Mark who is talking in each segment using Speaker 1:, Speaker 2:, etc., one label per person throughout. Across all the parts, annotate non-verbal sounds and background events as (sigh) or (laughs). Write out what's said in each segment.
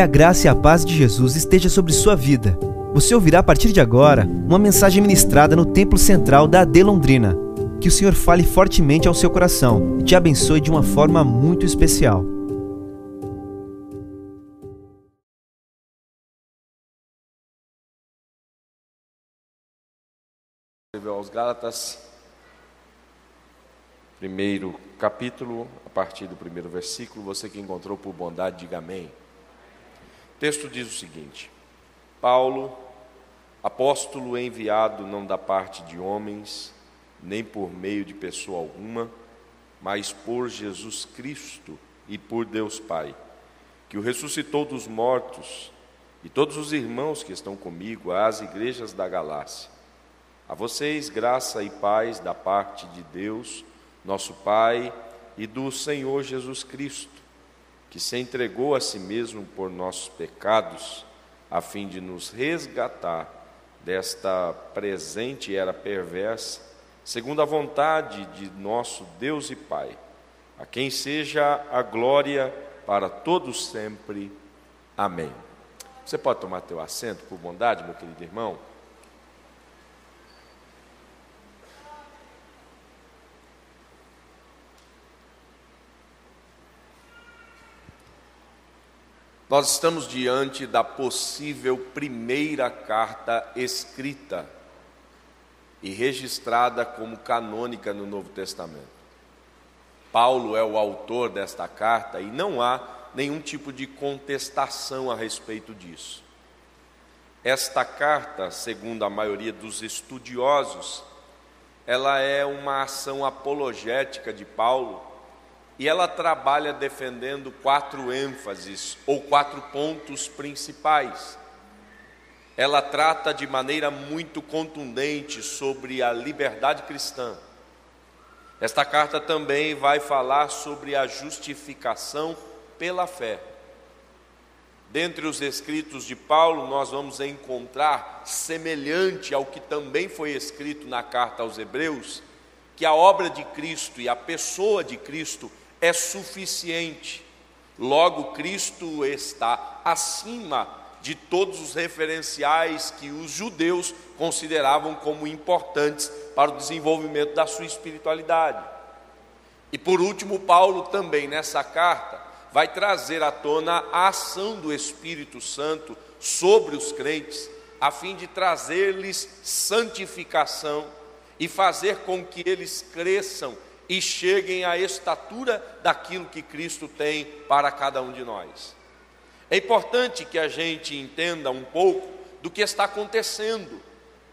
Speaker 1: Que a graça e a paz de Jesus esteja sobre sua vida. Você ouvirá a partir de agora uma mensagem ministrada no Templo Central da AD Londrina. Que o Senhor fale fortemente ao seu coração e te abençoe de uma forma muito especial.
Speaker 2: aos Gálatas, primeiro capítulo, a partir do primeiro versículo. Você que encontrou por bondade, diga amém. O texto diz o seguinte: Paulo, apóstolo enviado não da parte de homens, nem por meio de pessoa alguma, mas por Jesus Cristo e por Deus Pai, que o ressuscitou dos mortos, e todos os irmãos que estão comigo às igrejas da Galácia. A vocês, graça e paz da parte de Deus, nosso Pai, e do Senhor Jesus Cristo que se entregou a si mesmo por nossos pecados, a fim de nos resgatar desta presente era perversa, segundo a vontade de nosso Deus e Pai, a quem seja a glória para todos sempre. Amém. Você pode tomar teu assento por bondade, meu querido irmão? Nós estamos diante da possível primeira carta escrita e registrada como canônica no Novo Testamento. Paulo é o autor desta carta e não há nenhum tipo de contestação a respeito disso. Esta carta, segundo a maioria dos estudiosos, ela é uma ação apologética de Paulo e ela trabalha defendendo quatro ênfases ou quatro pontos principais. Ela trata de maneira muito contundente sobre a liberdade cristã. Esta carta também vai falar sobre a justificação pela fé. Dentre os escritos de Paulo, nós vamos encontrar, semelhante ao que também foi escrito na carta aos Hebreus, que a obra de Cristo e a pessoa de Cristo é suficiente. Logo, Cristo está acima de todos os referenciais que os judeus consideravam como importantes para o desenvolvimento da sua espiritualidade. E por último, Paulo também nessa carta vai trazer à tona a ação do Espírito Santo sobre os crentes, a fim de trazer-lhes santificação e fazer com que eles cresçam e cheguem à estatura daquilo que Cristo tem para cada um de nós. É importante que a gente entenda um pouco do que está acontecendo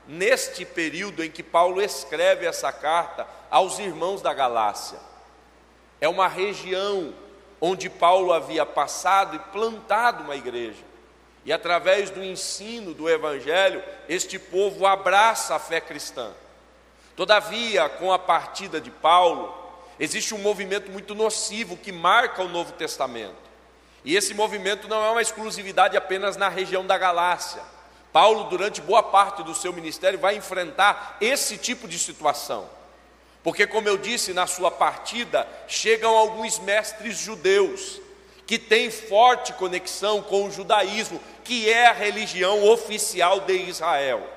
Speaker 2: neste período em que Paulo escreve essa carta aos irmãos da Galácia. É uma região onde Paulo havia passado e plantado uma igreja. E através do ensino do Evangelho, este povo abraça a fé cristã. Todavia, com a partida de Paulo, existe um movimento muito nocivo que marca o Novo Testamento. E esse movimento não é uma exclusividade apenas na região da Galácia. Paulo, durante boa parte do seu ministério, vai enfrentar esse tipo de situação. Porque, como eu disse, na sua partida, chegam alguns mestres judeus que têm forte conexão com o judaísmo, que é a religião oficial de Israel.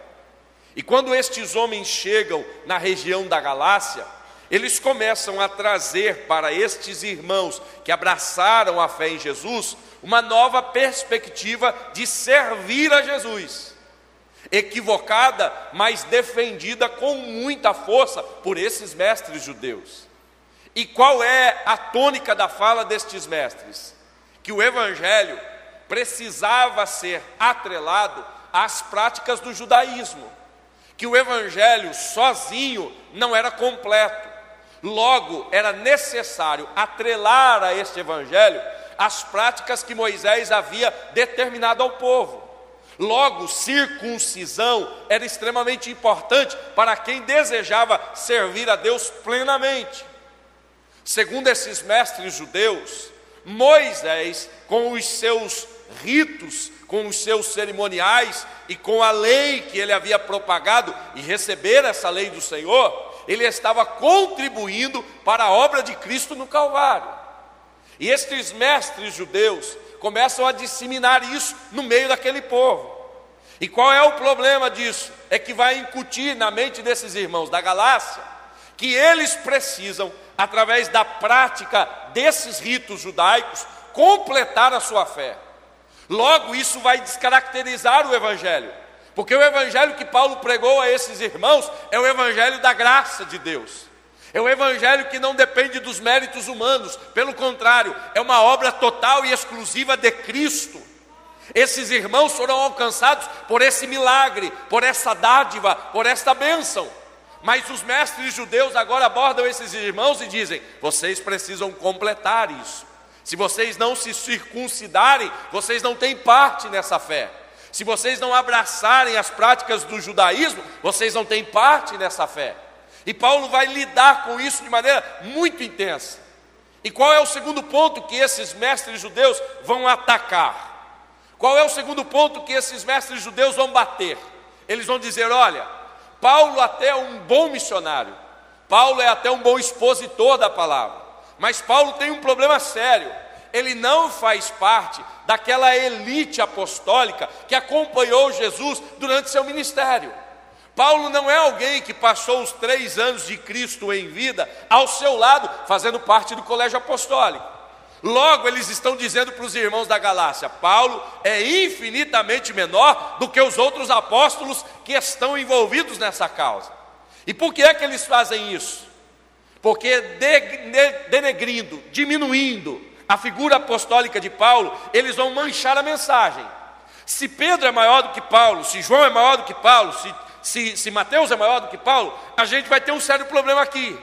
Speaker 2: E quando estes homens chegam na região da Galácia, eles começam a trazer para estes irmãos que abraçaram a fé em Jesus uma nova perspectiva de servir a Jesus. Equivocada, mas defendida com muita força por esses mestres judeus. E qual é a tônica da fala destes mestres? Que o evangelho precisava ser atrelado às práticas do judaísmo que o evangelho sozinho não era completo. Logo, era necessário atrelar a este evangelho as práticas que Moisés havia determinado ao povo. Logo, circuncisão era extremamente importante para quem desejava servir a Deus plenamente. Segundo esses mestres judeus, Moisés, com os seus ritos, com os seus cerimoniais e com a lei que ele havia propagado e receber essa lei do Senhor, ele estava contribuindo para a obra de Cristo no Calvário. E estes mestres judeus começam a disseminar isso no meio daquele povo. E qual é o problema disso? É que vai incutir na mente desses irmãos da Galácia que eles precisam, através da prática desses ritos judaicos, completar a sua fé. Logo, isso vai descaracterizar o Evangelho, porque o Evangelho que Paulo pregou a esses irmãos é o Evangelho da graça de Deus. É o evangelho que não depende dos méritos humanos, pelo contrário, é uma obra total e exclusiva de Cristo. Esses irmãos foram alcançados por esse milagre, por essa dádiva, por esta bênção. Mas os mestres judeus agora abordam esses irmãos e dizem: vocês precisam completar isso. Se vocês não se circuncidarem, vocês não têm parte nessa fé. Se vocês não abraçarem as práticas do judaísmo, vocês não têm parte nessa fé. E Paulo vai lidar com isso de maneira muito intensa. E qual é o segundo ponto que esses mestres judeus vão atacar? Qual é o segundo ponto que esses mestres judeus vão bater? Eles vão dizer: olha, Paulo até é um bom missionário, Paulo é até um bom expositor da palavra, mas Paulo tem um problema sério. Ele não faz parte daquela elite apostólica que acompanhou Jesus durante seu ministério. Paulo não é alguém que passou os três anos de Cristo em vida ao seu lado, fazendo parte do colégio apostólico. Logo, eles estão dizendo para os irmãos da Galácia: Paulo é infinitamente menor do que os outros apóstolos que estão envolvidos nessa causa. E por que é que eles fazem isso? Porque denegrindo, diminuindo a figura apostólica de Paulo, eles vão manchar a mensagem. Se Pedro é maior do que Paulo, se João é maior do que Paulo, se, se, se Mateus é maior do que Paulo, a gente vai ter um sério problema aqui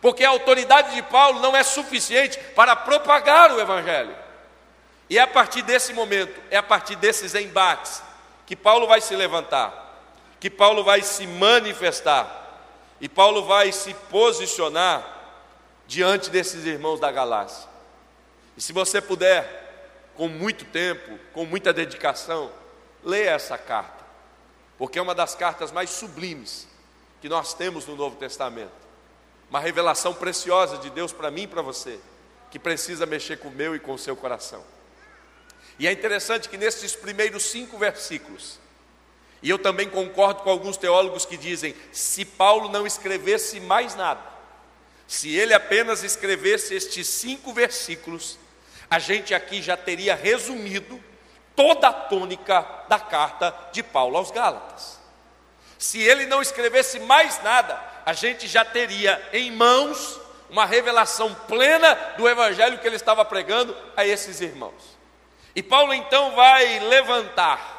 Speaker 2: porque a autoridade de Paulo não é suficiente para propagar o Evangelho. E é a partir desse momento, é a partir desses embates, que Paulo vai se levantar, que Paulo vai se manifestar, e Paulo vai se posicionar diante desses irmãos da Galácia. E se você puder, com muito tempo, com muita dedicação, leia essa carta, porque é uma das cartas mais sublimes que nós temos no Novo Testamento uma revelação preciosa de Deus para mim e para você, que precisa mexer com o meu e com o seu coração. E é interessante que nesses primeiros cinco versículos, e eu também concordo com alguns teólogos que dizem: se Paulo não escrevesse mais nada, se ele apenas escrevesse estes cinco versículos, a gente aqui já teria resumido toda a tônica da carta de Paulo aos Gálatas. Se ele não escrevesse mais nada, a gente já teria em mãos uma revelação plena do evangelho que ele estava pregando a esses irmãos. E Paulo então vai levantar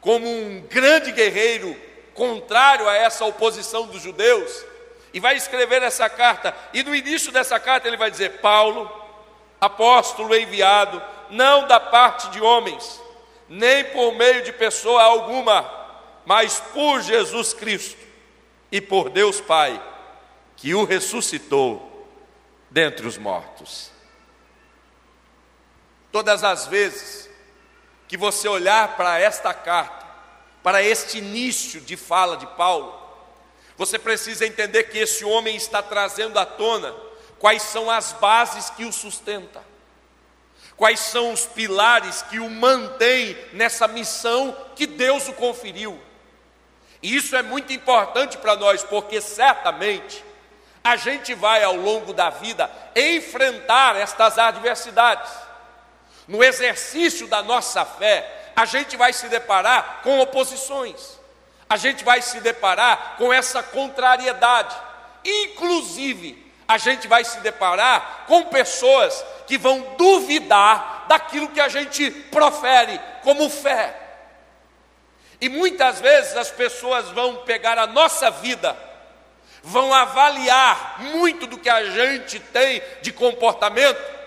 Speaker 2: como um grande guerreiro contrário a essa oposição dos judeus e vai escrever essa carta. E no início dessa carta ele vai dizer: Paulo, apóstolo enviado, não da parte de homens, nem por meio de pessoa alguma, mas por Jesus Cristo e por Deus Pai, que o ressuscitou dentre os mortos. Todas as vezes que você olhar para esta carta, para este início de fala de Paulo, você precisa entender que esse homem está trazendo à tona quais são as bases que o sustentam, quais são os pilares que o mantêm nessa missão que Deus o conferiu. E isso é muito importante para nós, porque certamente a gente vai ao longo da vida enfrentar estas adversidades. No exercício da nossa fé, a gente vai se deparar com oposições, a gente vai se deparar com essa contrariedade, inclusive, a gente vai se deparar com pessoas que vão duvidar daquilo que a gente profere como fé. E muitas vezes as pessoas vão pegar a nossa vida, vão avaliar muito do que a gente tem de comportamento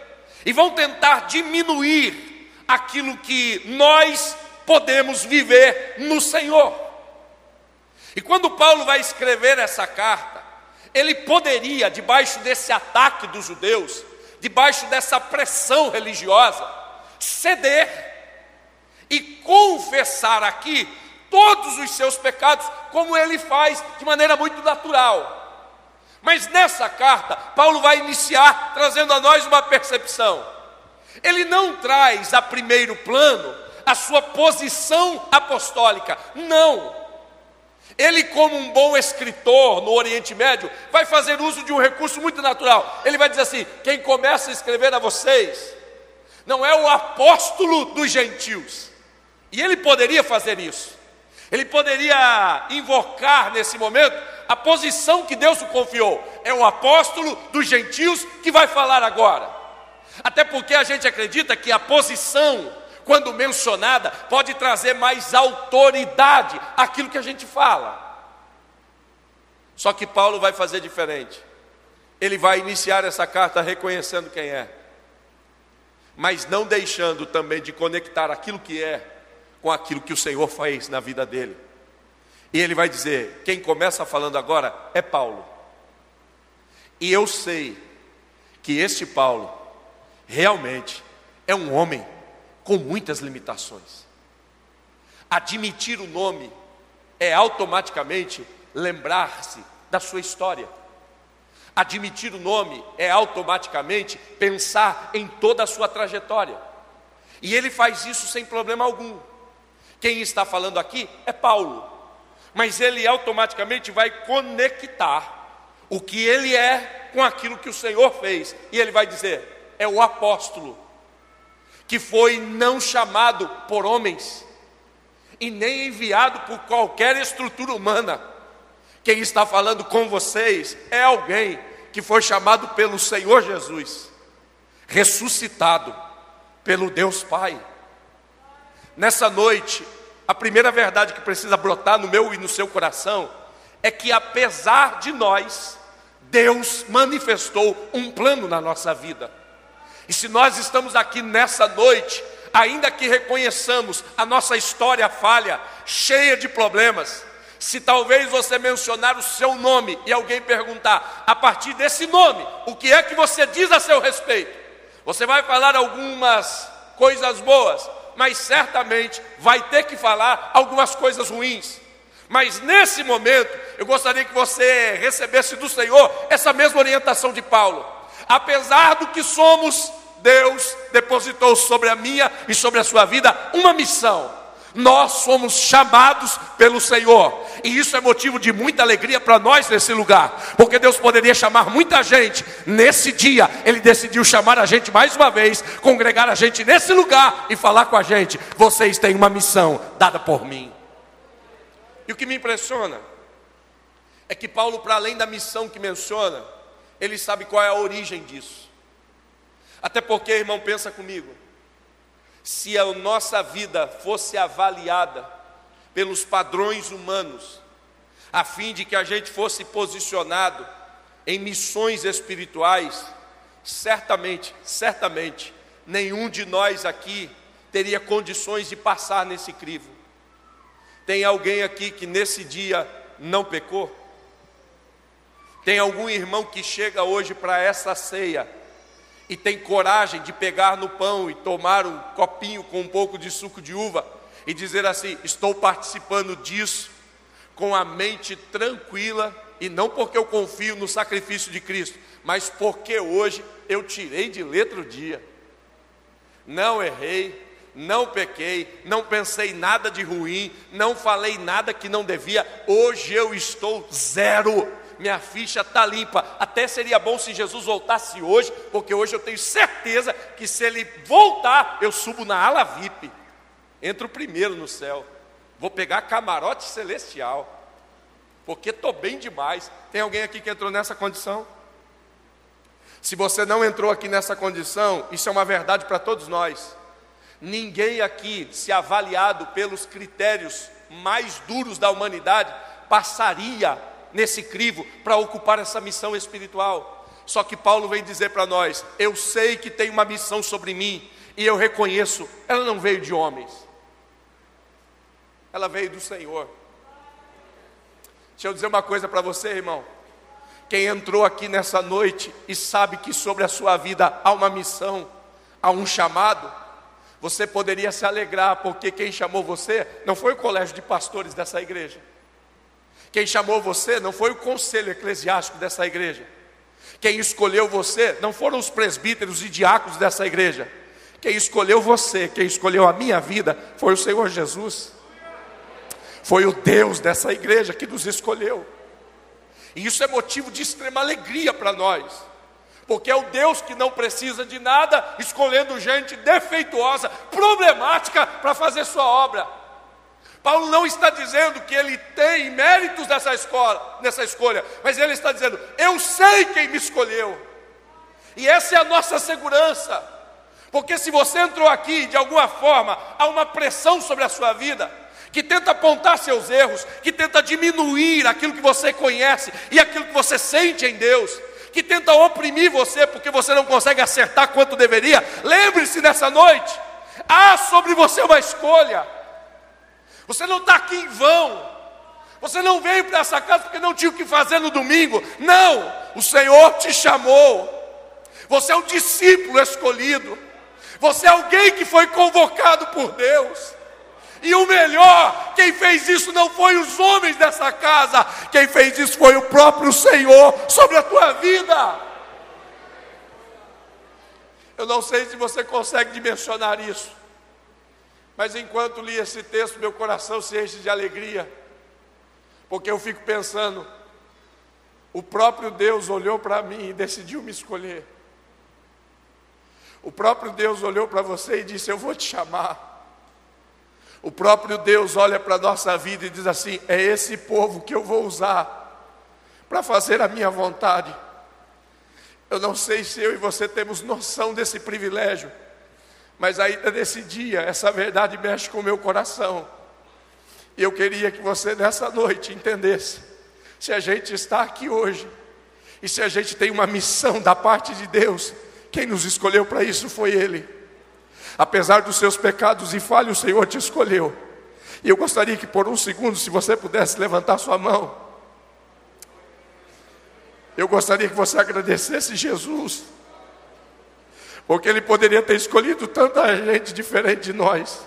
Speaker 2: e vão tentar diminuir aquilo que nós podemos viver no Senhor. E quando Paulo vai escrever essa carta, ele poderia, debaixo desse ataque dos judeus, debaixo dessa pressão religiosa, ceder e confessar aqui todos os seus pecados, como ele faz de maneira muito natural. Mas nessa carta, Paulo vai iniciar trazendo a nós uma percepção. Ele não traz a primeiro plano a sua posição apostólica. Não. Ele, como um bom escritor no Oriente Médio, vai fazer uso de um recurso muito natural. Ele vai dizer assim: quem começa a escrever a vocês não é o apóstolo dos gentios. E ele poderia fazer isso. Ele poderia invocar nesse momento a posição que Deus o confiou. É o apóstolo dos gentios que vai falar agora. Até porque a gente acredita que a posição quando mencionada, pode trazer mais autoridade àquilo que a gente fala. Só que Paulo vai fazer diferente. Ele vai iniciar essa carta reconhecendo quem é, mas não deixando também de conectar aquilo que é com aquilo que o Senhor fez na vida dele. E ele vai dizer: quem começa falando agora é Paulo. E eu sei que este Paulo realmente é um homem com muitas limitações. Admitir o nome é automaticamente lembrar-se da sua história. Admitir o nome é automaticamente pensar em toda a sua trajetória. E ele faz isso sem problema algum. Quem está falando aqui é Paulo. Mas ele automaticamente vai conectar o que ele é com aquilo que o Senhor fez. E ele vai dizer: é o apóstolo que foi não chamado por homens e nem enviado por qualquer estrutura humana. Quem está falando com vocês é alguém que foi chamado pelo Senhor Jesus, ressuscitado pelo Deus Pai. Nessa noite, a primeira verdade que precisa brotar no meu e no seu coração é que, apesar de nós, Deus manifestou um plano na nossa vida. E se nós estamos aqui nessa noite, ainda que reconheçamos a nossa história falha, cheia de problemas, se talvez você mencionar o seu nome e alguém perguntar, a partir desse nome, o que é que você diz a seu respeito? Você vai falar algumas coisas boas, mas certamente vai ter que falar algumas coisas ruins. Mas nesse momento, eu gostaria que você recebesse do Senhor essa mesma orientação de Paulo apesar do que somos, Deus depositou sobre a minha e sobre a sua vida uma missão. Nós somos chamados pelo Senhor, e isso é motivo de muita alegria para nós nesse lugar, porque Deus poderia chamar muita gente, nesse dia, Ele decidiu chamar a gente mais uma vez, congregar a gente nesse lugar e falar com a gente: vocês têm uma missão dada por mim. E o que me impressiona é que Paulo, para além da missão que menciona, ele sabe qual é a origem disso. Até porque, irmão, pensa comigo. Se a nossa vida fosse avaliada pelos padrões humanos, a fim de que a gente fosse posicionado em missões espirituais, certamente, certamente, nenhum de nós aqui teria condições de passar nesse crivo. Tem alguém aqui que nesse dia não pecou? Tem algum irmão que chega hoje para essa ceia e tem coragem de pegar no pão e tomar um copinho com um pouco de suco de uva e dizer assim: estou participando disso com a mente tranquila e não porque eu confio no sacrifício de Cristo, mas porque hoje eu tirei de letra o dia. Não errei, não pequei, não pensei nada de ruim, não falei nada que não devia. Hoje eu estou zero minha ficha está limpa. Até seria bom se Jesus voltasse hoje, porque hoje eu tenho certeza que se ele voltar, eu subo na ala VIP, entro primeiro no céu, vou pegar camarote celestial, porque estou bem demais. Tem alguém aqui que entrou nessa condição? Se você não entrou aqui nessa condição, isso é uma verdade para todos nós. Ninguém aqui, se avaliado pelos critérios mais duros da humanidade, passaria nesse crivo para ocupar essa missão espiritual. Só que Paulo vem dizer para nós: eu sei que tem uma missão sobre mim, e eu reconheço, ela não veio de homens, ela veio do Senhor. Deixa eu dizer uma coisa para você, irmão. Quem entrou aqui nessa noite e sabe que sobre a sua vida há uma missão, há um chamado, você poderia se alegrar, porque quem chamou você não foi o colégio de pastores dessa igreja. Quem chamou você não foi o conselho eclesiástico dessa igreja. Quem escolheu você não foram os presbíteros e diáconos dessa igreja. Quem escolheu você, quem escolheu a minha vida, foi o Senhor Jesus. Foi o Deus dessa igreja que nos escolheu. E isso é motivo de extrema alegria para nós. Porque é o Deus que não precisa de nada, escolhendo gente defeituosa, problemática para fazer sua obra. Paulo não está dizendo que ele tem méritos nessa, escola, nessa escolha, mas ele está dizendo: eu sei quem me escolheu. E essa é a nossa segurança. Porque se você entrou aqui, de alguma forma, há uma pressão sobre a sua vida, que tenta apontar seus erros, que tenta diminuir aquilo que você conhece e aquilo que você sente em Deus, que tenta oprimir você porque você não consegue acertar quanto deveria. Lembre-se nessa noite: há sobre você uma escolha. Você não está aqui em vão. Você não veio para essa casa porque não tinha o que fazer no domingo. Não, o Senhor te chamou. Você é um discípulo escolhido. Você é alguém que foi convocado por Deus. E o melhor, quem fez isso não foi os homens dessa casa, quem fez isso foi o próprio Senhor sobre a tua vida. Eu não sei se você consegue dimensionar isso, mas enquanto li esse texto, meu coração se enche de alegria, porque eu fico pensando: o próprio Deus olhou para mim e decidiu me escolher. O próprio Deus olhou para você e disse: Eu vou te chamar. O próprio Deus olha para a nossa vida e diz assim: É esse povo que eu vou usar para fazer a minha vontade. Eu não sei se eu e você temos noção desse privilégio, mas ainda nesse dia, essa verdade mexe com o meu coração. E eu queria que você nessa noite entendesse: se a gente está aqui hoje, e se a gente tem uma missão da parte de Deus, quem nos escolheu para isso foi Ele. Apesar dos seus pecados e falhas, o Senhor te escolheu. E eu gostaria que por um segundo, se você pudesse levantar sua mão, eu gostaria que você agradecesse Jesus, porque Ele poderia ter escolhido tanta gente diferente de nós.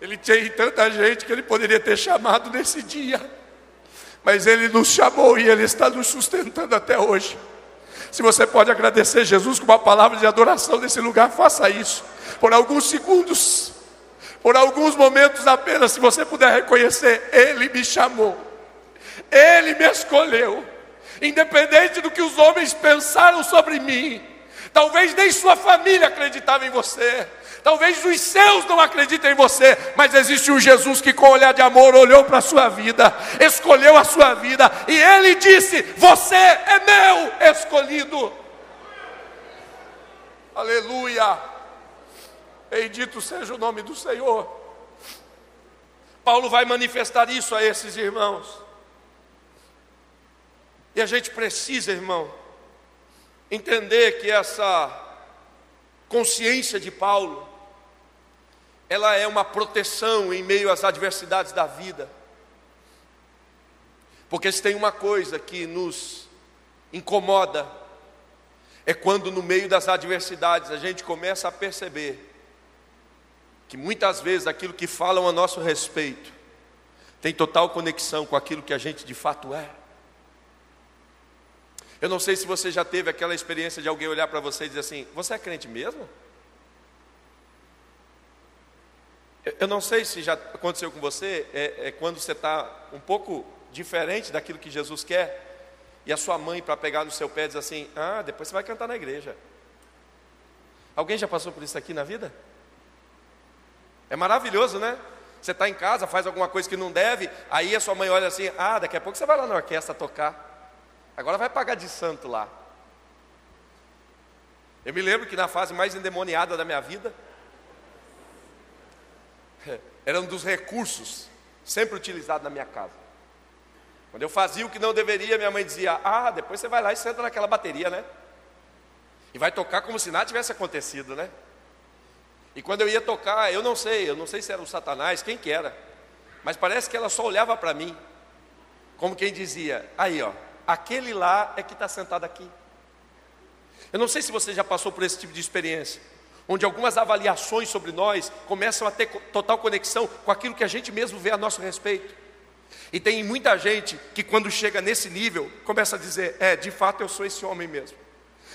Speaker 2: Ele tinha tanta gente que Ele poderia ter chamado nesse dia mas Ele nos chamou e Ele está nos sustentando até hoje. Se você pode agradecer Jesus com uma palavra de adoração nesse lugar, faça isso. Por alguns segundos, por alguns momentos apenas, se você puder reconhecer, Ele me chamou, Ele me escolheu, independente do que os homens pensaram sobre mim. Talvez nem sua família acreditava em você. Talvez os seus não acreditem em você, mas existe um Jesus que, com olhar de amor, olhou para a sua vida, escolheu a sua vida, e ele disse: Você é meu escolhido. Aleluia. Bendito seja o nome do Senhor. Paulo vai manifestar isso a esses irmãos. E a gente precisa, irmão, entender que essa consciência de Paulo ela é uma proteção em meio às adversidades da vida. Porque se tem uma coisa que nos incomoda, é quando no meio das adversidades a gente começa a perceber que muitas vezes aquilo que falam a nosso respeito tem total conexão com aquilo que a gente de fato é. Eu não sei se você já teve aquela experiência de alguém olhar para você e dizer assim: Você é crente mesmo? Eu não sei se já aconteceu com você, é, é quando você está um pouco diferente daquilo que Jesus quer, e a sua mãe, para pegar no seu pé, diz assim: Ah, depois você vai cantar na igreja. Alguém já passou por isso aqui na vida? É maravilhoso, né? Você está em casa, faz alguma coisa que não deve, aí a sua mãe olha assim: Ah, daqui a pouco você vai lá na orquestra tocar. Agora vai pagar de santo lá. Eu me lembro que na fase mais endemoniada da minha vida, (laughs) era um dos recursos sempre utilizados na minha casa. Quando eu fazia o que não deveria, minha mãe dizia: Ah, depois você vai lá e senta naquela bateria, né? E vai tocar como se nada tivesse acontecido, né? E quando eu ia tocar, eu não sei, eu não sei se era o Satanás, quem que era, mas parece que ela só olhava para mim, como quem dizia: Aí, ó, aquele lá é que está sentado aqui. Eu não sei se você já passou por esse tipo de experiência onde algumas avaliações sobre nós começam a ter total conexão com aquilo que a gente mesmo vê a nosso respeito. E tem muita gente que, quando chega nesse nível, começa a dizer: É, de fato eu sou esse homem mesmo.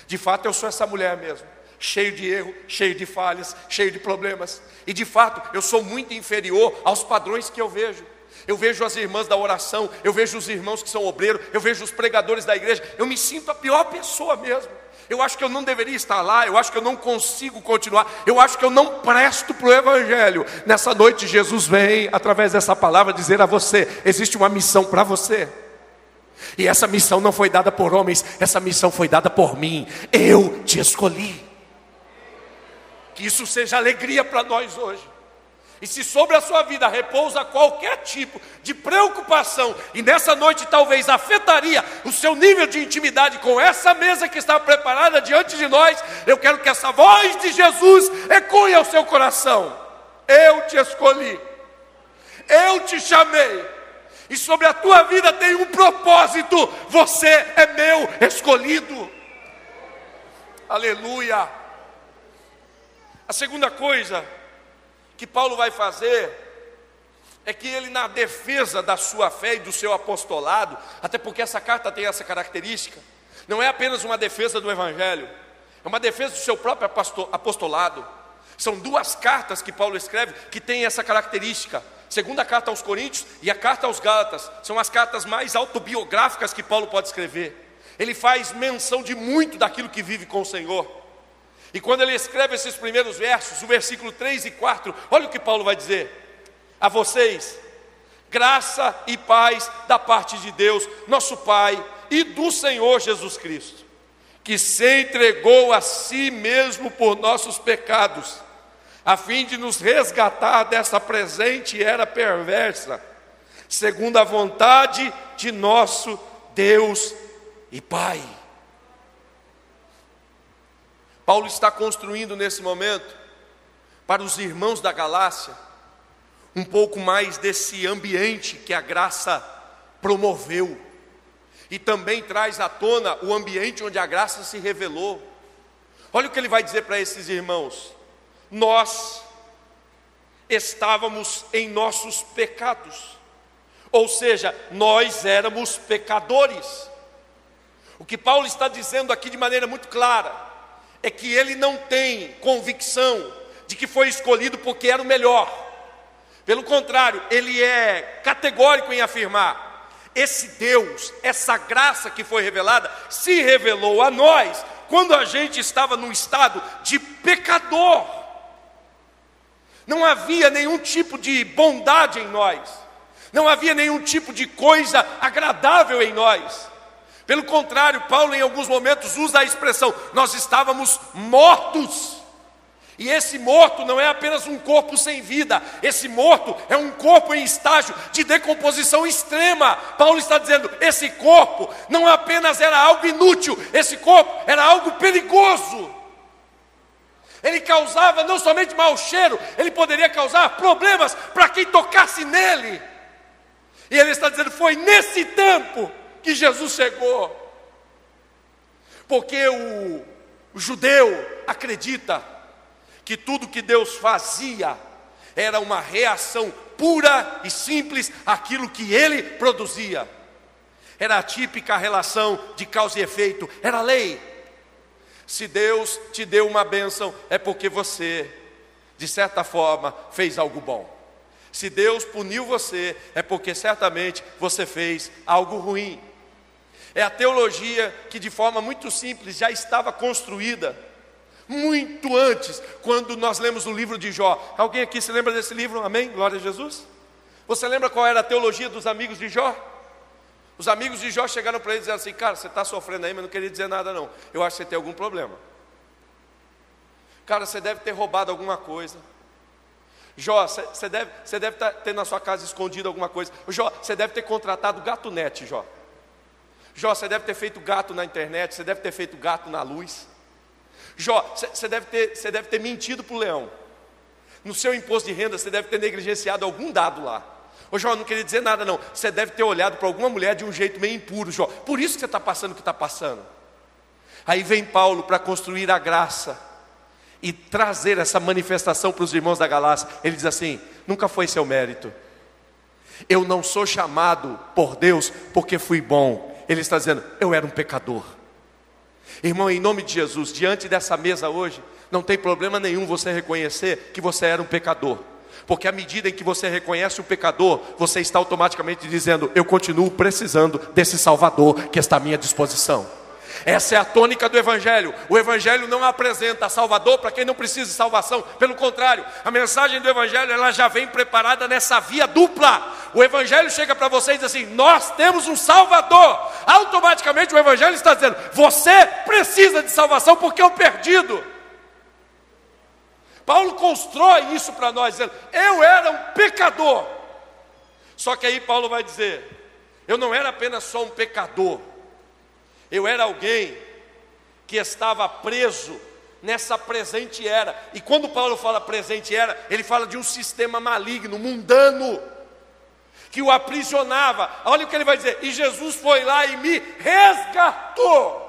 Speaker 2: De fato eu sou essa mulher mesmo. Cheio de erro, cheio de falhas, cheio de problemas. E de fato eu sou muito inferior aos padrões que eu vejo. Eu vejo as irmãs da oração, eu vejo os irmãos que são obreiros, eu vejo os pregadores da igreja. Eu me sinto a pior pessoa mesmo. Eu acho que eu não deveria estar lá, eu acho que eu não consigo continuar, eu acho que eu não presto para o Evangelho. Nessa noite, Jesus vem, através dessa palavra, dizer a você: existe uma missão para você. E essa missão não foi dada por homens, essa missão foi dada por mim. Eu te escolhi. Que isso seja alegria para nós hoje. E se sobre a sua vida repousa qualquer tipo de preocupação, e nessa noite talvez afetaria o seu nível de intimidade com essa mesa que está preparada diante de nós, eu quero que essa voz de Jesus ecoe ao seu coração. Eu te escolhi, eu te chamei, e sobre a tua vida tem um propósito: você é meu escolhido. Aleluia. A segunda coisa que Paulo vai fazer é que ele, na defesa da sua fé e do seu apostolado, até porque essa carta tem essa característica, não é apenas uma defesa do Evangelho, é uma defesa do seu próprio apostolado. São duas cartas que Paulo escreve que têm essa característica. Segunda carta aos Coríntios e a carta aos Gálatas são as cartas mais autobiográficas que Paulo pode escrever. Ele faz menção de muito daquilo que vive com o Senhor. E quando ele escreve esses primeiros versos, o versículo 3 e 4, olha o que Paulo vai dizer: A vocês, graça e paz da parte de Deus, nosso Pai, e do Senhor Jesus Cristo, que se entregou a si mesmo por nossos pecados, a fim de nos resgatar dessa presente era perversa, segundo a vontade de nosso Deus e Pai. Paulo está construindo nesse momento, para os irmãos da Galácia, um pouco mais desse ambiente que a graça promoveu, e também traz à tona o ambiente onde a graça se revelou. Olha o que ele vai dizer para esses irmãos: nós estávamos em nossos pecados, ou seja, nós éramos pecadores. O que Paulo está dizendo aqui de maneira muito clara, é que ele não tem convicção de que foi escolhido porque era o melhor. Pelo contrário, ele é categórico em afirmar: esse Deus, essa graça que foi revelada, se revelou a nós quando a gente estava num estado de pecador. Não havia nenhum tipo de bondade em nós, não havia nenhum tipo de coisa agradável em nós. Pelo contrário, Paulo em alguns momentos usa a expressão: nós estávamos mortos. E esse morto não é apenas um corpo sem vida, esse morto é um corpo em estágio de decomposição extrema. Paulo está dizendo: esse corpo não apenas era algo inútil, esse corpo era algo perigoso. Ele causava não somente mau cheiro, ele poderia causar problemas para quem tocasse nele. E ele está dizendo: foi nesse tempo que Jesus chegou. Porque o, o judeu acredita que tudo que Deus fazia era uma reação pura e simples àquilo que ele produzia. Era a típica relação de causa e efeito, era lei. Se Deus te deu uma bênção, é porque você, de certa forma, fez algo bom. Se Deus puniu você, é porque certamente você fez algo ruim. É a teologia que, de forma muito simples, já estava construída muito antes, quando nós lemos o livro de Jó. Alguém aqui se lembra desse livro? Amém? Glória a Jesus. Você lembra qual era a teologia dos amigos de Jó? Os amigos de Jó chegaram para ele e disseram assim: Cara, você está sofrendo aí, mas não queria dizer nada, não. Eu acho que você tem algum problema. Cara, você deve ter roubado alguma coisa. Jó, você deve, deve tá, ter na sua casa escondido alguma coisa. Jó, você deve ter contratado gato net, Jó. Jó, você deve ter feito gato na internet, você deve ter feito gato na luz. Jó, você deve ter, você deve ter mentido para o leão. No seu imposto de renda, você deve ter negligenciado algum dado lá. Ô Jó, não queria dizer nada não. Você deve ter olhado para alguma mulher de um jeito meio impuro, Jó. Por isso que você está passando o que está passando. Aí vem Paulo para construir a graça e trazer essa manifestação para os irmãos da Galácia. Ele diz assim: nunca foi seu mérito. Eu não sou chamado por Deus porque fui bom. Ele está dizendo, eu era um pecador. Irmão, em nome de Jesus, diante dessa mesa hoje, não tem problema nenhum você reconhecer que você era um pecador. Porque à medida em que você reconhece o pecador, você está automaticamente dizendo: Eu continuo precisando desse Salvador que está à minha disposição. Essa é a tônica do Evangelho. O Evangelho não apresenta Salvador para quem não precisa de salvação. Pelo contrário, a mensagem do Evangelho ela já vem preparada nessa via dupla. O Evangelho chega para você e diz assim: Nós temos um Salvador. Automaticamente o Evangelho está dizendo: Você precisa de salvação porque é o perdido. Paulo constrói isso para nós, dizendo: Eu era um pecador. Só que aí Paulo vai dizer: Eu não era apenas só um pecador eu era alguém que estava preso nessa presente era. E quando Paulo fala presente era, ele fala de um sistema maligno, mundano, que o aprisionava. Olha o que ele vai dizer: e Jesus foi lá e me resgatou.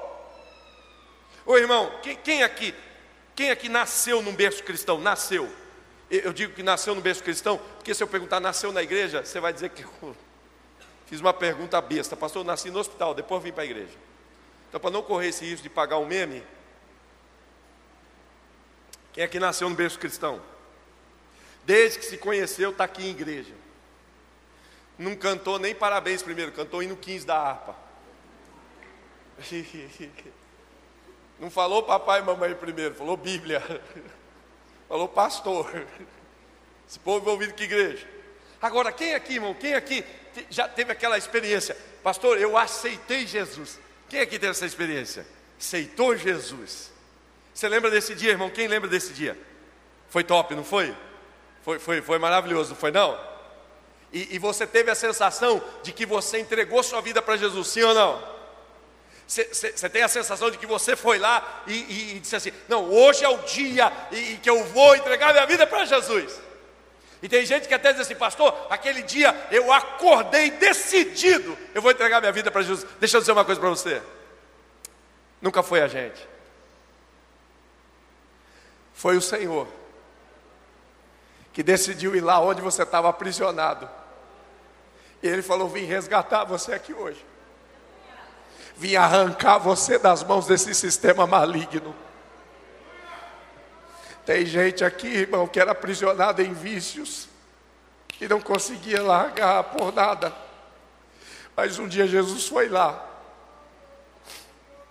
Speaker 2: Ô irmão, quem, quem aqui, quem aqui nasceu num berço cristão? Nasceu. Eu digo que nasceu no berço cristão, porque se eu perguntar nasceu na igreja, você vai dizer que eu (laughs) fiz uma pergunta besta. Pastor, eu nasci no hospital, depois vim para a igreja. Então, para não correr esse risco de pagar um meme, quem é que nasceu no berço cristão? Desde que se conheceu, está aqui em igreja. Não cantou nem parabéns primeiro, cantou hino 15 da harpa. (laughs) Não falou papai e mamãe primeiro, falou Bíblia. (laughs) Falou pastor. (laughs) Esse povo envolvido que igreja. Agora, quem aqui, irmão, quem aqui já teve aquela experiência? Pastor, eu aceitei Jesus. Quem aqui teve essa experiência? Aceitou Jesus. Você lembra desse dia, irmão? Quem lembra desse dia? Foi top, não foi? Foi, foi, foi maravilhoso, não foi não? E, e você teve a sensação de que você entregou sua vida para Jesus, sim ou não? Você tem a sensação de que você foi lá e, e, e, disse assim: Não, hoje é o dia e, que eu vou entregar minha vida para Jesus. E tem gente que até diz assim, pastor, aquele dia eu acordei decidido, eu vou entregar minha vida para Jesus. Deixa eu dizer uma coisa para você. Nunca foi a gente. Foi o Senhor que decidiu ir lá onde você estava aprisionado. E ele falou: Vim resgatar você aqui hoje. Vim arrancar você das mãos desse sistema maligno. Tem gente aqui, irmão, que era aprisionado em vícios, que não conseguia largar por nada. Mas um dia Jesus foi lá,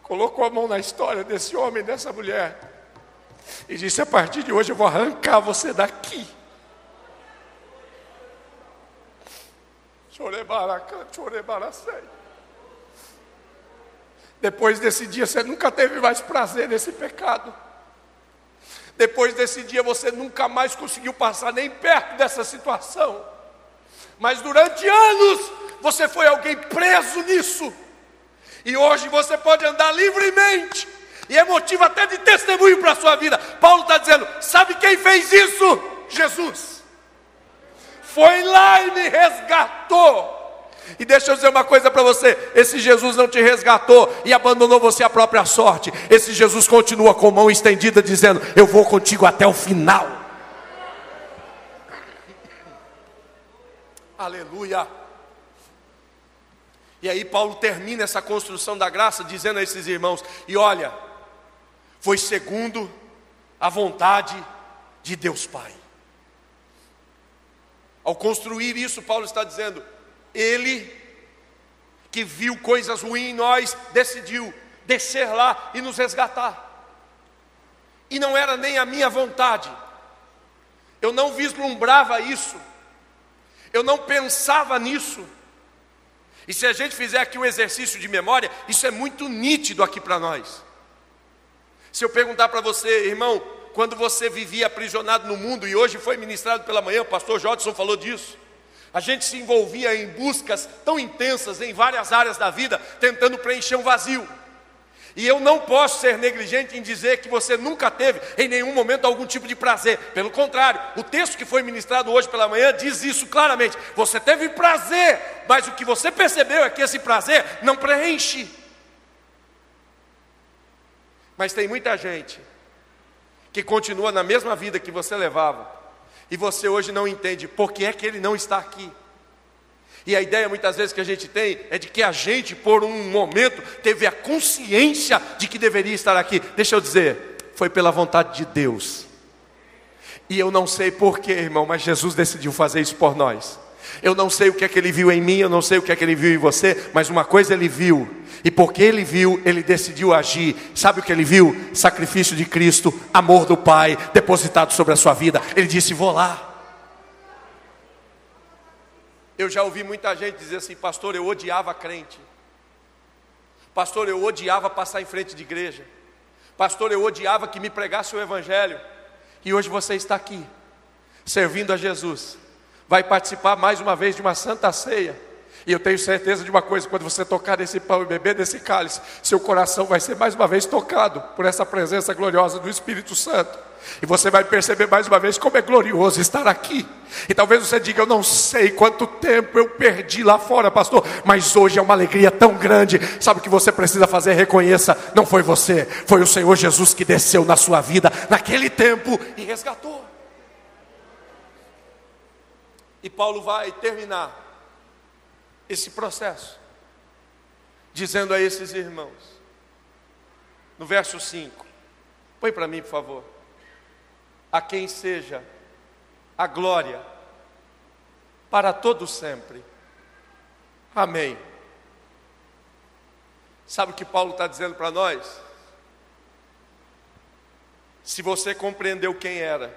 Speaker 2: colocou a mão na história desse homem, dessa mulher, e disse: A partir de hoje eu vou arrancar você daqui. Depois desse dia, você nunca teve mais prazer nesse pecado. Depois desse dia você nunca mais conseguiu passar nem perto dessa situação. Mas durante anos você foi alguém preso nisso. E hoje você pode andar livremente. E é motivo até de testemunho para a sua vida. Paulo está dizendo: sabe quem fez isso? Jesus. Foi lá e me resgatou. E deixa eu dizer uma coisa para você: esse Jesus não te resgatou e abandonou você à própria sorte. Esse Jesus continua com mão estendida, dizendo: Eu vou contigo até o final. Aleluia. E aí Paulo termina essa construção da graça dizendo a esses irmãos: E olha, foi segundo a vontade de Deus Pai. Ao construir isso, Paulo está dizendo: ele, que viu coisas ruins em nós, decidiu descer lá e nos resgatar. E não era nem a minha vontade, eu não vislumbrava isso, eu não pensava nisso. E se a gente fizer aqui um exercício de memória, isso é muito nítido aqui para nós. Se eu perguntar para você, irmão, quando você vivia aprisionado no mundo e hoje foi ministrado pela manhã, o pastor Jodson falou disso. A gente se envolvia em buscas tão intensas em várias áreas da vida, tentando preencher um vazio. E eu não posso ser negligente em dizer que você nunca teve em nenhum momento algum tipo de prazer. Pelo contrário, o texto que foi ministrado hoje pela manhã diz isso claramente. Você teve prazer, mas o que você percebeu é que esse prazer não preenche. Mas tem muita gente que continua na mesma vida que você levava, e você hoje não entende por que é que ele não está aqui. E a ideia muitas vezes que a gente tem é de que a gente, por um momento, teve a consciência de que deveria estar aqui. Deixa eu dizer, foi pela vontade de Deus. E eu não sei porquê, irmão, mas Jesus decidiu fazer isso por nós. Eu não sei o que é que ele viu em mim, eu não sei o que é que ele viu em você, mas uma coisa ele viu, e porque ele viu, ele decidiu agir. Sabe o que ele viu? Sacrifício de Cristo, amor do Pai depositado sobre a sua vida. Ele disse: Vou lá. Eu já ouvi muita gente dizer assim, pastor, eu odiava crente. Pastor, eu odiava passar em frente de igreja. Pastor, eu odiava que me pregasse o Evangelho. E hoje você está aqui, servindo a Jesus. Vai participar mais uma vez de uma santa ceia. E eu tenho certeza de uma coisa: quando você tocar nesse pão e beber desse cálice, seu coração vai ser mais uma vez tocado por essa presença gloriosa do Espírito Santo. E você vai perceber mais uma vez como é glorioso estar aqui. E talvez você diga: Eu não sei quanto tempo eu perdi lá fora, pastor, mas hoje é uma alegria tão grande. Sabe o que você precisa fazer? Reconheça: não foi você, foi o Senhor Jesus que desceu na sua vida naquele tempo e resgatou. E Paulo vai terminar esse processo, dizendo a esses irmãos, no verso 5, põe para mim, por favor a quem seja a glória para todo sempre. Amém. Sabe o que Paulo está dizendo para nós? Se você compreendeu quem era,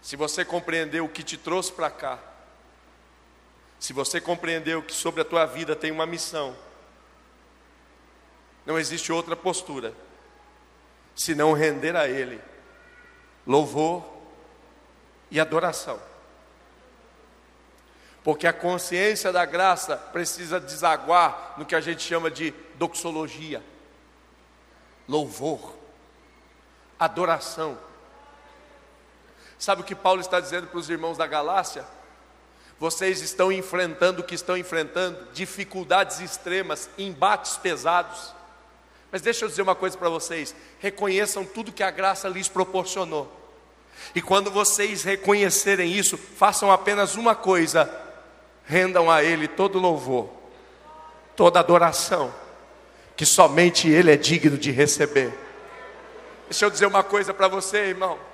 Speaker 2: se você compreendeu o que te trouxe para cá, se você compreendeu que sobre a tua vida tem uma missão, não existe outra postura senão render a Ele louvor e adoração. Porque a consciência da graça precisa desaguar no que a gente chama de doxologia, louvor, adoração. Sabe o que Paulo está dizendo para os irmãos da Galácia? Vocês estão enfrentando o que estão enfrentando, dificuldades extremas, embates pesados. Mas deixa eu dizer uma coisa para vocês: reconheçam tudo que a graça lhes proporcionou. E quando vocês reconhecerem isso, façam apenas uma coisa: rendam a Ele todo louvor, toda adoração, que somente Ele é digno de receber. Deixa eu dizer uma coisa para você, irmão.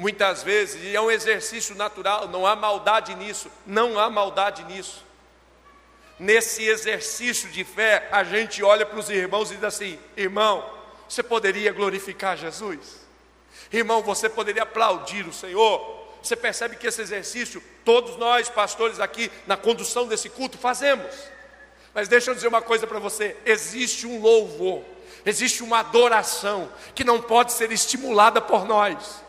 Speaker 2: Muitas vezes, e é um exercício natural, não há maldade nisso, não há maldade nisso nesse exercício de fé, a gente olha para os irmãos e diz assim: irmão, você poderia glorificar Jesus? Irmão, você poderia aplaudir o Senhor? Você percebe que esse exercício, todos nós, pastores aqui, na condução desse culto, fazemos. Mas deixa eu dizer uma coisa para você: existe um louvor, existe uma adoração que não pode ser estimulada por nós.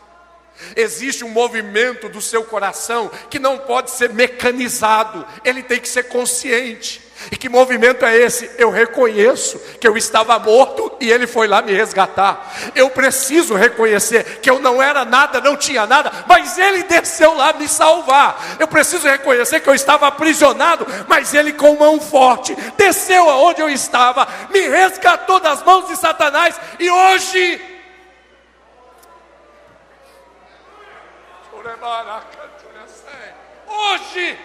Speaker 2: Existe um movimento do seu coração que não pode ser mecanizado, ele tem que ser consciente. E que movimento é esse? Eu reconheço que eu estava morto e ele foi lá me resgatar. Eu preciso reconhecer que eu não era nada, não tinha nada, mas ele desceu lá me salvar. Eu preciso reconhecer que eu estava aprisionado, mas ele com mão forte desceu aonde eu estava, me resgatou das mãos de Satanás e hoje Hoje,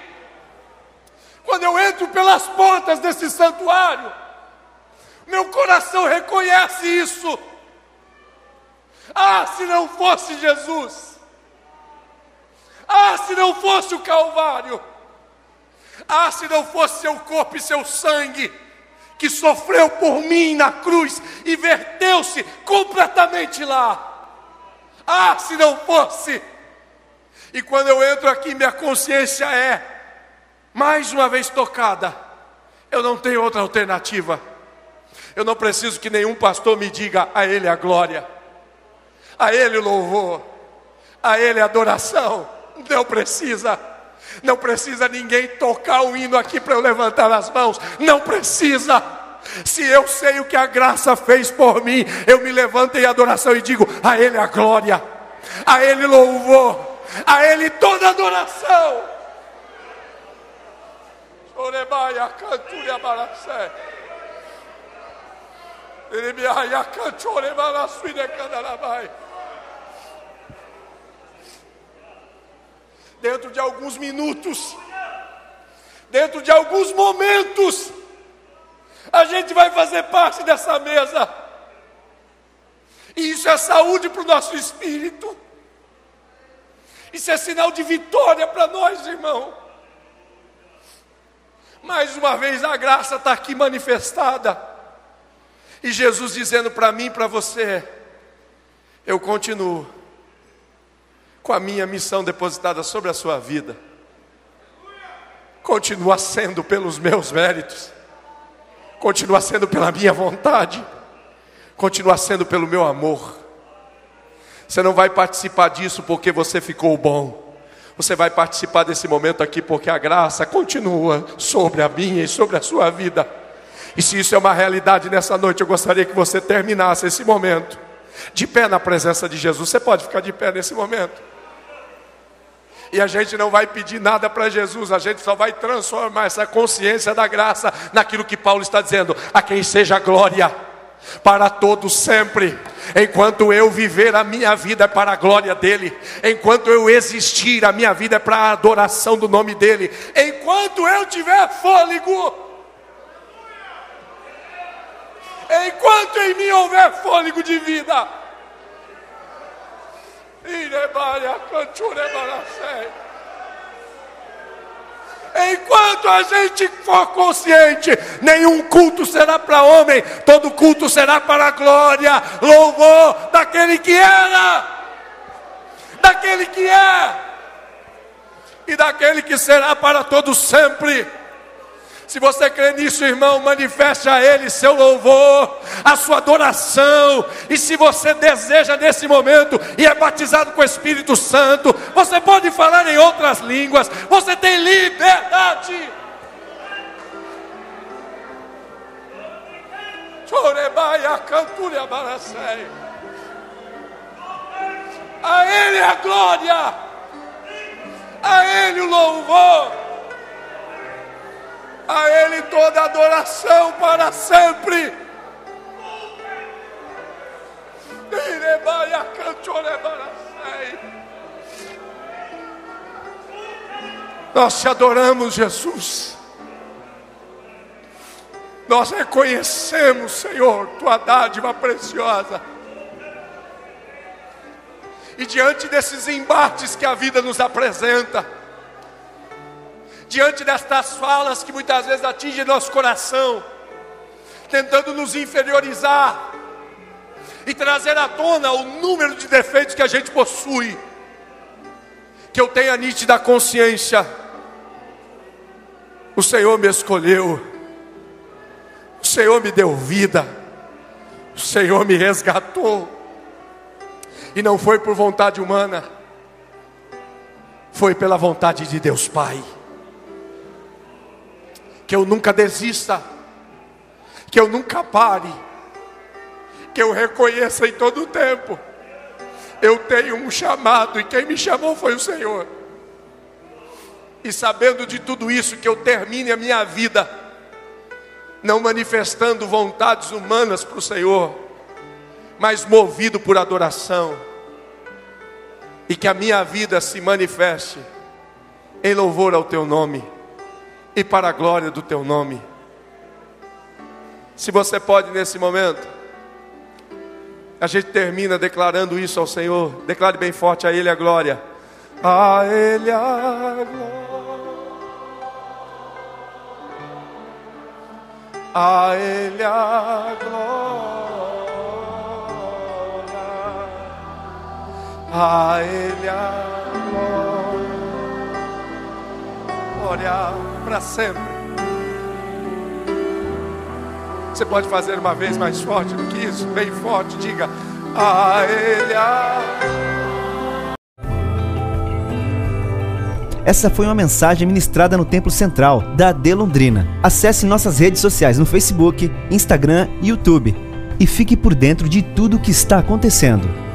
Speaker 2: quando eu entro pelas portas desse santuário, meu coração reconhece isso. Ah, se não fosse Jesus. Ah, se não fosse o Calvário. Ah, se não fosse seu corpo e seu sangue, que sofreu por mim na cruz e verteu-se completamente lá. Ah, se não fosse e quando eu entro aqui, minha consciência é mais uma vez tocada. Eu não tenho outra alternativa. Eu não preciso que nenhum pastor me diga a Ele a glória, a Ele o louvor, a Ele a adoração. Não precisa. Não precisa ninguém tocar o hino aqui para eu levantar as mãos. Não precisa. Se eu sei o que a graça fez por mim, eu me levanto em adoração e digo: a Ele a glória, a Ele louvor, a Ele toda adoração. Ele me. Dentro de alguns minutos, Dentro de alguns momentos, a gente vai fazer parte dessa mesa. E isso é saúde para o nosso espírito. Isso é sinal de vitória para nós, irmão. Mais uma vez a graça está aqui manifestada. E Jesus dizendo para mim e para você: eu continuo com a minha missão depositada sobre a sua vida. Continua sendo pelos meus méritos, continua sendo pela minha vontade, continua sendo pelo meu amor. Você não vai participar disso porque você ficou bom. Você vai participar desse momento aqui porque a graça continua sobre a minha e sobre a sua vida. E se isso é uma realidade nessa noite, eu gostaria que você terminasse esse momento de pé na presença de Jesus. Você pode ficar de pé nesse momento. E a gente não vai pedir nada para Jesus, a gente só vai transformar essa consciência da graça naquilo que Paulo está dizendo: a quem seja glória para todos sempre. Enquanto eu viver, a minha vida é para a glória dEle. Enquanto eu existir, a minha vida é para a adoração do nome dEle. Enquanto eu tiver fôlego, enquanto em mim houver fôlego de vida, irebaia, canturebaracei. Enquanto a gente for consciente, nenhum culto será para homem, todo culto será para a glória, louvor daquele que era, daquele que é, e daquele que será para todos sempre. Se você crê nisso, irmão, manifeste a Ele seu louvor, a sua adoração. E se você deseja nesse momento e é batizado com o Espírito Santo, você pode falar em outras línguas, você tem liberdade. A Ele a glória, a Ele o louvor toda adoração para sempre. Nós te adoramos, Jesus. Nós reconhecemos, Senhor, tua dádiva preciosa. E diante desses embates que a vida nos apresenta, diante destas falas que muitas vezes atingem nosso coração, tentando nos inferiorizar e trazer à tona o número de defeitos que a gente possui, que eu tenha nítida consciência. O Senhor me escolheu, o Senhor me deu vida, o Senhor me resgatou, e não foi por vontade humana, foi pela vontade de Deus Pai que eu nunca desista, que eu nunca pare, que eu reconheça em todo o tempo. Eu tenho um chamado e quem me chamou foi o Senhor. E sabendo de tudo isso, que eu termine a minha vida não manifestando vontades humanas para o Senhor, mas movido por adoração, e que a minha vida se manifeste em louvor ao Teu nome e para a glória do teu nome. Se você pode nesse momento, a gente termina declarando isso ao Senhor. Declare bem forte a Ele a glória. A Ele a glória. A Ele a glória. A Ele a glória. Glória para sempre. Você pode fazer uma vez mais forte do que isso, bem forte, diga a Ele.
Speaker 1: Essa foi uma mensagem ministrada no Templo Central da AD Londrina. Acesse nossas redes sociais no Facebook, Instagram e YouTube e fique por dentro de tudo o que está acontecendo.